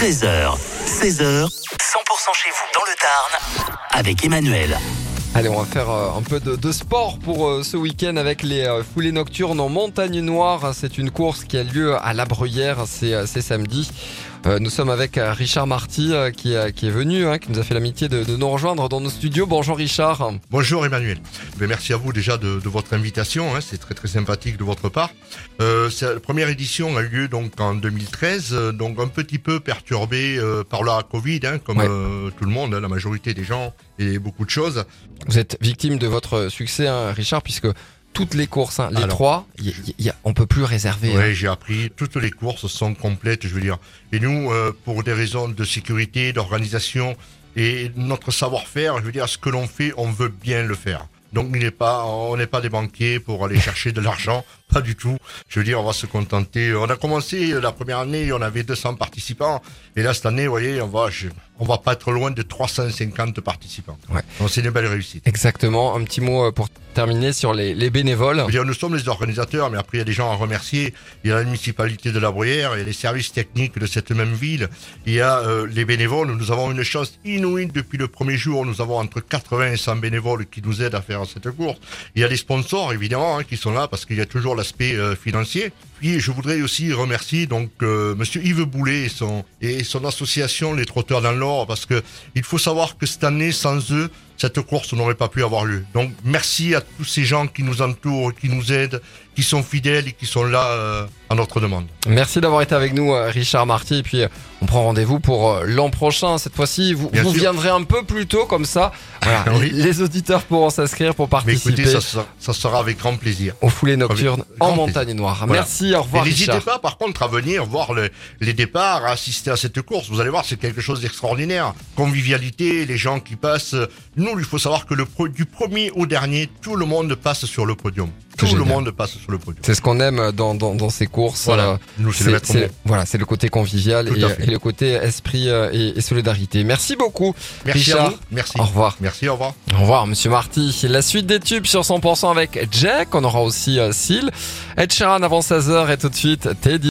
13h, 16h, 100% chez vous dans le Tarn avec Emmanuel. Allez, on va faire euh, un peu de, de sport pour euh, ce week-end avec les euh, foulées nocturnes en montagne noire. C'est une course qui a lieu à La Bruyère, c'est c'est samedi. Euh, nous sommes avec euh, Richard Marty euh, qui, qui est venu, hein, qui nous a fait l'amitié de, de nous rejoindre dans nos studios. Bonjour Richard. Bonjour Emmanuel. Merci à vous déjà de, de votre invitation. hein. C'est très très sympathique de votre part. Euh, la première édition a eu lieu donc en 2013, euh, donc un petit peu perturbée euh, par la Covid, hein, comme Ouais. euh, tout le monde, hein, la majorité des gens et beaucoup de choses. Vous êtes victime de votre succès, Richard, puisque toutes les courses, hein, les Alors. trois, y- y- y a- on peut plus réserver. Ouais, hein. j'ai appris. Toutes les courses sont complètes, je veux dire. Et nous, euh, pour des raisons de sécurité, d'organisation et notre savoir-faire, je veux dire, ce que l'on fait, on veut bien le faire. Donc, il n'est pas, on n'est pas des banquiers pour aller chercher de l'argent, pas du tout. Je veux dire, on va se contenter. On a commencé la première année, on avait 200 participants, et là cette année, vous voyez, on va, on va pas être loin de 350 participants. Ouais. Donc, c'est une belle réussite. Exactement. Un petit mot euh, pour terminer sur les, les bénévoles. Je veux dire, nous sommes les organisateurs, mais après, il y a des gens à remercier. Il y a la municipalité de La Bruyère, il y a les services techniques de cette même ville, il y a euh, les bénévoles. Nous avons une chance inouïe depuis le premier jour. Nous avons entre 80 et 100 bénévoles qui nous aident à faire cette course. Il y a les sponsors, évidemment, hein, qui sont là parce qu'il y a toujours l'aspect euh, financier. Puis, je voudrais aussi remercier donc euh, Monsieur Yves Boulet et son, association Les Trotteurs dans l'Or, parce que il faut savoir que cette année, sans eux, cette course n'aurait pas pu avoir lieu. Donc merci à tous ces gens qui nous entourent, qui nous aident, qui sont fidèles et qui sont là euh, à notre demande. Merci d'avoir été avec nous, euh, Richard Marty. Et puis, euh, on prend rendez-vous pour l'an prochain. Cette fois-ci, vous, viendrez un peu plus tôt, comme ça. Voilà, Oui. les, les auditeurs pourront s'inscrire pour Mais participer écoutez, ça, sera- ça sera avec grand plaisir. aux foulées nocturnes Avec en montagne noire. Voilà. Merci, au revoir, n'hésitez pas, par contre, à venir voir le- les départs, à assister à cette course. Vous allez voir, c'est quelque chose d'extraordinaire. Convivialité, les gens qui passent. Nous, il faut savoir que le du premier au dernier, tout le monde passe sur le podium. Tout le monde passe sur le podium. C'est ce qu'on aime dans, dans, dans ces courses. Voilà. Euh, Nous, c'est le maître mot. voilà, c'est le côté convivial et, à le côté esprit euh, et, et solidarité. Merci beaucoup, Merci à Richard. vous. Merci. Au revoir. Merci, au revoir. Au revoir, Monsieur Marty. La suite des tubes sur 100% avec Jack. On aura aussi euh, Seal. Ed Sheeran avant 16h et tout de suite Teddy.